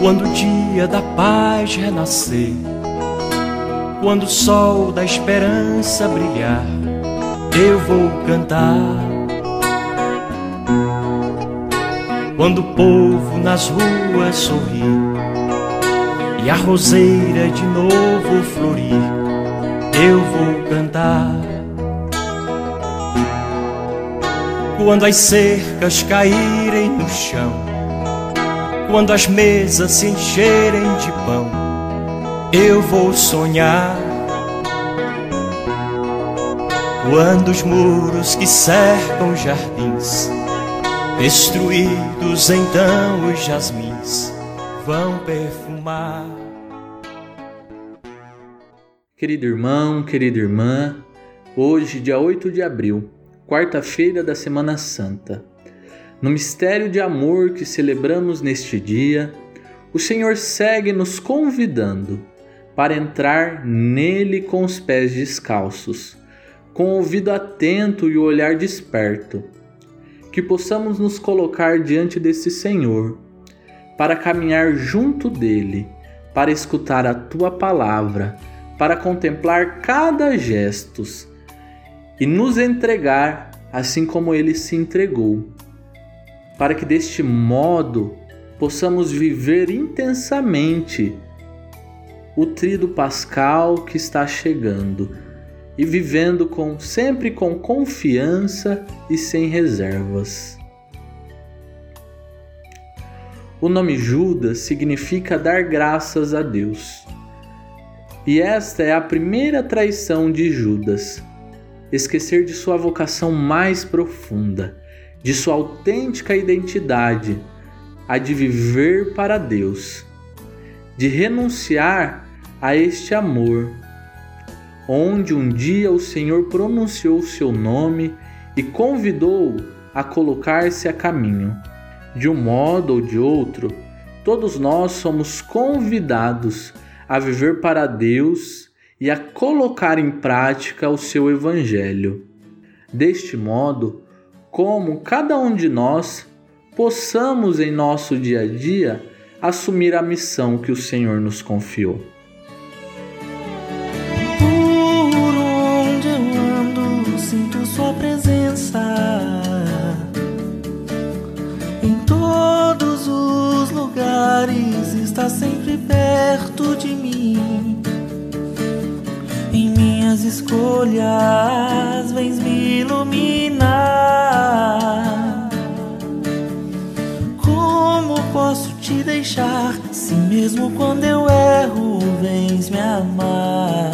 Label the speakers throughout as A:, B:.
A: Quando o dia da paz renascer, quando o sol da esperança brilhar, eu vou cantar. Quando o povo nas ruas sorrir e a roseira de novo florir, eu vou cantar. Quando as cercas caírem no chão, quando as mesas se encherem de pão, eu vou sonhar. Quando os muros que cercam jardins, destruídos, então os jasmins vão perfumar.
B: Querido irmão, querida irmã, hoje, dia 8 de abril, quarta-feira da Semana Santa, no mistério de amor que celebramos neste dia, o Senhor segue nos convidando para entrar nele com os pés descalços, com o ouvido atento e o olhar desperto. Que possamos nos colocar diante desse Senhor, para caminhar junto dele, para escutar a tua palavra para contemplar cada gestos e nos entregar assim como ele se entregou, para que deste modo possamos viver intensamente o trido pascal que está chegando e vivendo com sempre com confiança e sem reservas. O nome Judas significa dar graças a Deus. E esta é a primeira traição de Judas. Esquecer de sua vocação mais profunda, de sua autêntica identidade, a de viver para Deus, de renunciar a este amor, onde um dia o Senhor pronunciou seu nome e convidou a colocar-se a caminho. De um modo ou de outro, todos nós somos convidados a viver para Deus e a colocar em prática o seu Evangelho. Deste modo, como cada um de nós possamos em nosso dia a dia assumir a missão que o Senhor nos confiou.
C: Por onde eu ando, sinto Sua presença. Em todos os lugares está sempre perto de mim. Em minhas escolhas, vens me iluminar. Deixar se mesmo quando eu erro, vens me amar?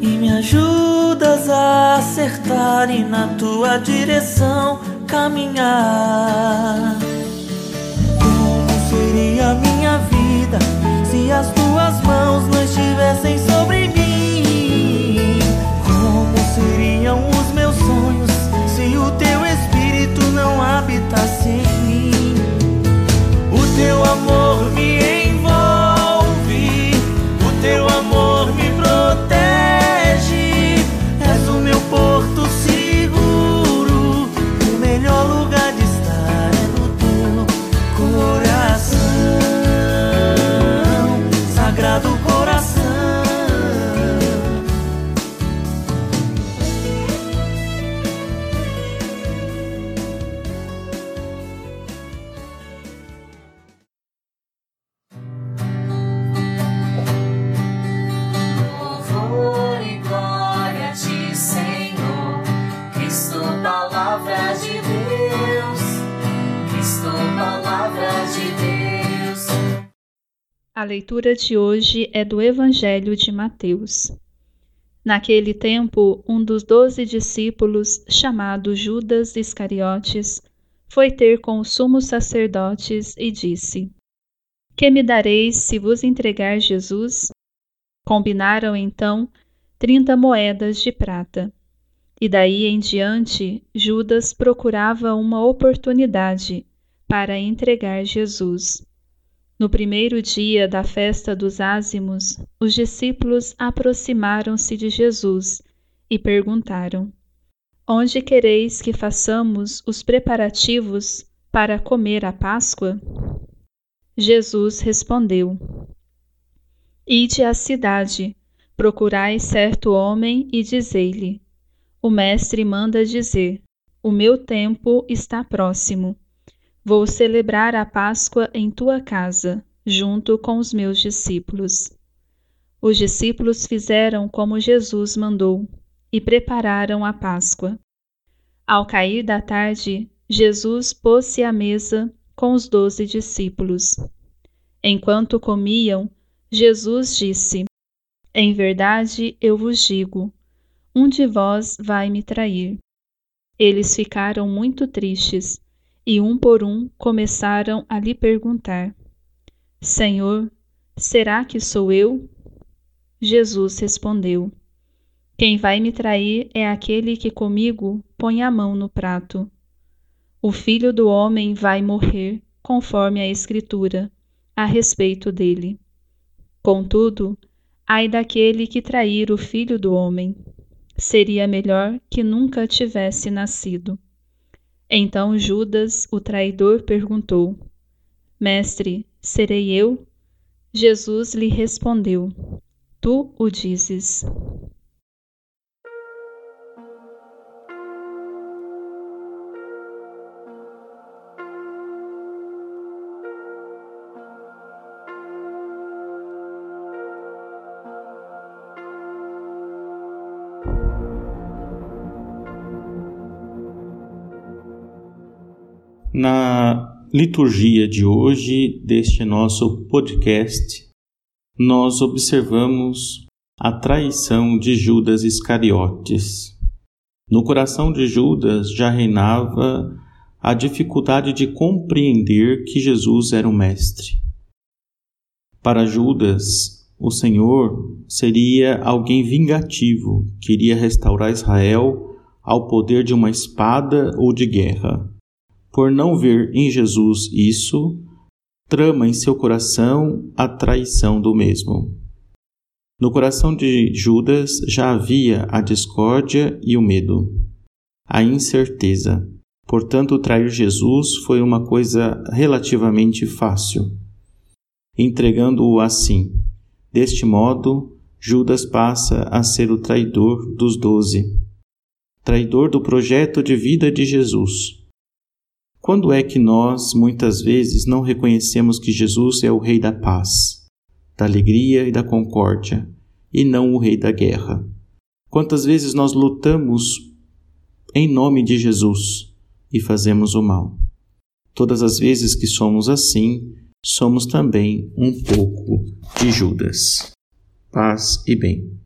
C: E me ajudas a acertar e na tua direção caminhar. Como seria minha vida se as tuas mãos não estivessem sobre mim? Como seriam os meus sonhos se o teu espírito não habitasse
D: A
E: leitura de hoje é do Evangelho de Mateus. Naquele tempo, um dos doze discípulos, chamado Judas Iscariotes, foi ter com os sumos sacerdotes e disse: Que me dareis se vos entregar Jesus? Combinaram então trinta moedas de prata. E daí em diante, Judas procurava uma oportunidade para entregar Jesus. No primeiro dia da festa dos ázimos, os discípulos aproximaram-se de Jesus e perguntaram: Onde quereis que façamos os preparativos para comer a Páscoa? Jesus respondeu: Ide à cidade, procurai certo homem e dizei-lhe: O mestre manda dizer: O meu tempo está próximo. Vou celebrar a Páscoa em tua casa, junto com os meus discípulos. Os discípulos fizeram como Jesus mandou e prepararam a Páscoa. Ao cair da tarde, Jesus pôs-se à mesa com os doze discípulos. Enquanto comiam, Jesus disse: Em verdade eu vos digo, um de vós vai me trair. Eles ficaram muito tristes e, um por um, começaram a lhe perguntar: Senhor, será que sou eu? Jesus respondeu: Quem vai me trair é aquele que comigo põe a mão no prato. O filho do homem vai morrer, conforme a Escritura, a respeito dele. Contudo, ai daquele que trair o filho do homem. Seria melhor que nunca tivesse nascido. Então Judas, o traidor, perguntou: Mestre, serei eu? Jesus lhe respondeu: Tu o dizes.
F: Na liturgia de hoje, deste nosso podcast, nós observamos a traição de Judas Iscariotes. No coração de Judas já reinava a dificuldade de compreender que Jesus era o Mestre. Para Judas, o Senhor seria alguém vingativo que iria restaurar Israel ao poder de uma espada ou de guerra por não ver em Jesus isso, trama em seu coração a traição do mesmo. No coração de Judas já havia a discórdia e o medo, a incerteza. Portanto, trair Jesus foi uma coisa relativamente fácil. Entregando-o assim. Deste modo, Judas passa a ser o traidor dos doze, traidor do projeto de vida de Jesus quando é que nós, muitas vezes, não reconhecemos que Jesus é o Rei da paz, da alegria e da concórdia, e não o Rei da guerra? Quantas vezes nós lutamos em nome de Jesus e fazemos o mal? Todas as vezes que somos assim, somos também um pouco de Judas. Paz e bem.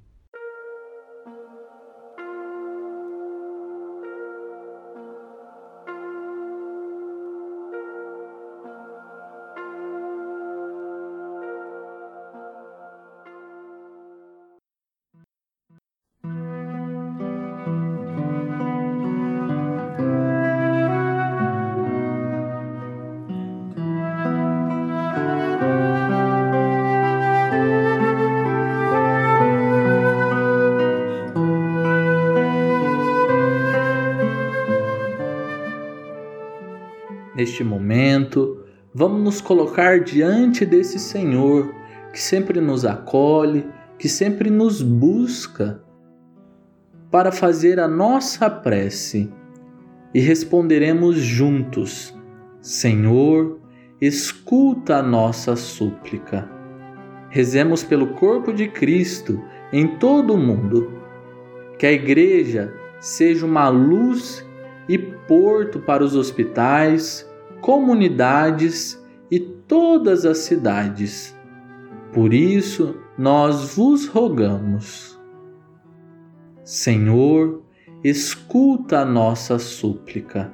B: Neste momento, vamos nos colocar diante desse Senhor que sempre nos acolhe, que sempre nos busca para fazer a nossa prece e responderemos juntos: Senhor, escuta a nossa súplica. Rezemos pelo corpo de Cristo em todo o mundo. Que a Igreja seja uma luz e porto para os hospitais, comunidades e todas as cidades. Por isso, nós vos rogamos. Senhor, escuta a nossa súplica.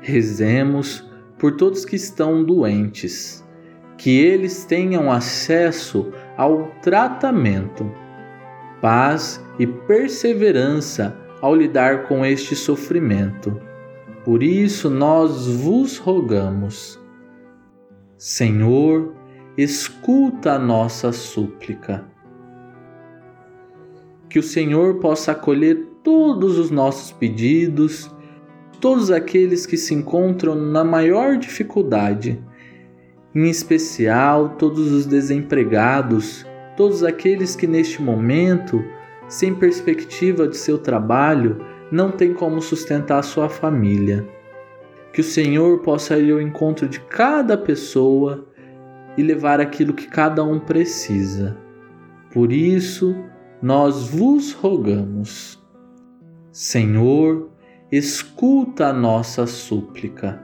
B: Rezemos por todos que estão doentes, que eles tenham acesso ao tratamento, paz e perseverança ao lidar com este sofrimento. Por isso nós vos rogamos. Senhor, escuta a nossa súplica. Que o Senhor possa acolher todos os nossos pedidos, todos aqueles que se encontram na maior dificuldade, em especial todos os desempregados, todos aqueles que neste momento, sem perspectiva de seu trabalho, não têm como sustentar sua família. Que o Senhor possa ir ao encontro de cada pessoa e levar aquilo que cada um precisa. Por isso, nós vos rogamos. Senhor, escuta a nossa súplica.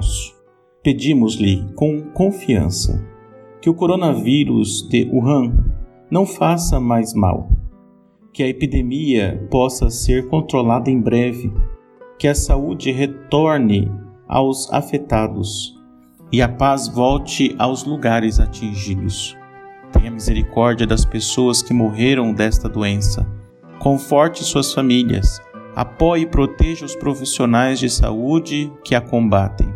F: Nosso, pedimos-lhe com confiança que o coronavírus de Wuhan não faça mais mal, que a epidemia possa ser controlada em breve, que a saúde retorne aos afetados e a paz volte aos lugares atingidos. Tenha misericórdia das pessoas que morreram desta doença. Conforte suas famílias apoie e proteja os profissionais de saúde que a combatem.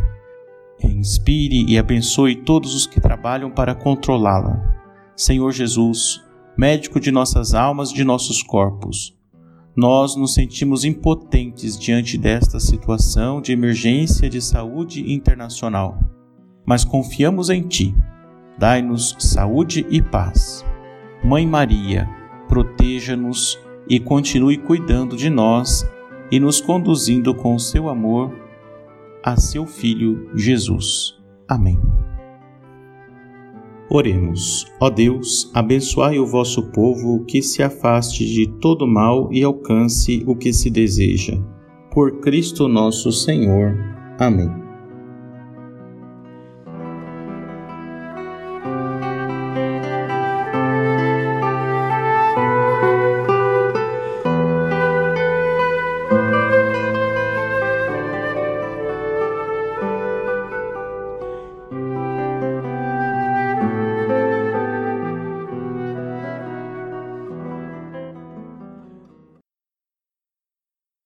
F: Inspire e abençoe todos os que trabalham para controlá-la. Senhor Jesus, médico de nossas almas e de nossos corpos, nós nos sentimos impotentes diante desta situação de emergência de saúde internacional, mas confiamos em Ti. Dai-nos saúde e paz. Mãe Maria, proteja-nos e continue cuidando de nós e nos conduzindo com seu amor a seu Filho Jesus. Amém. Oremos. Ó Deus, abençoai o vosso povo que se afaste de todo mal e alcance o que se deseja. Por Cristo nosso Senhor. Amém.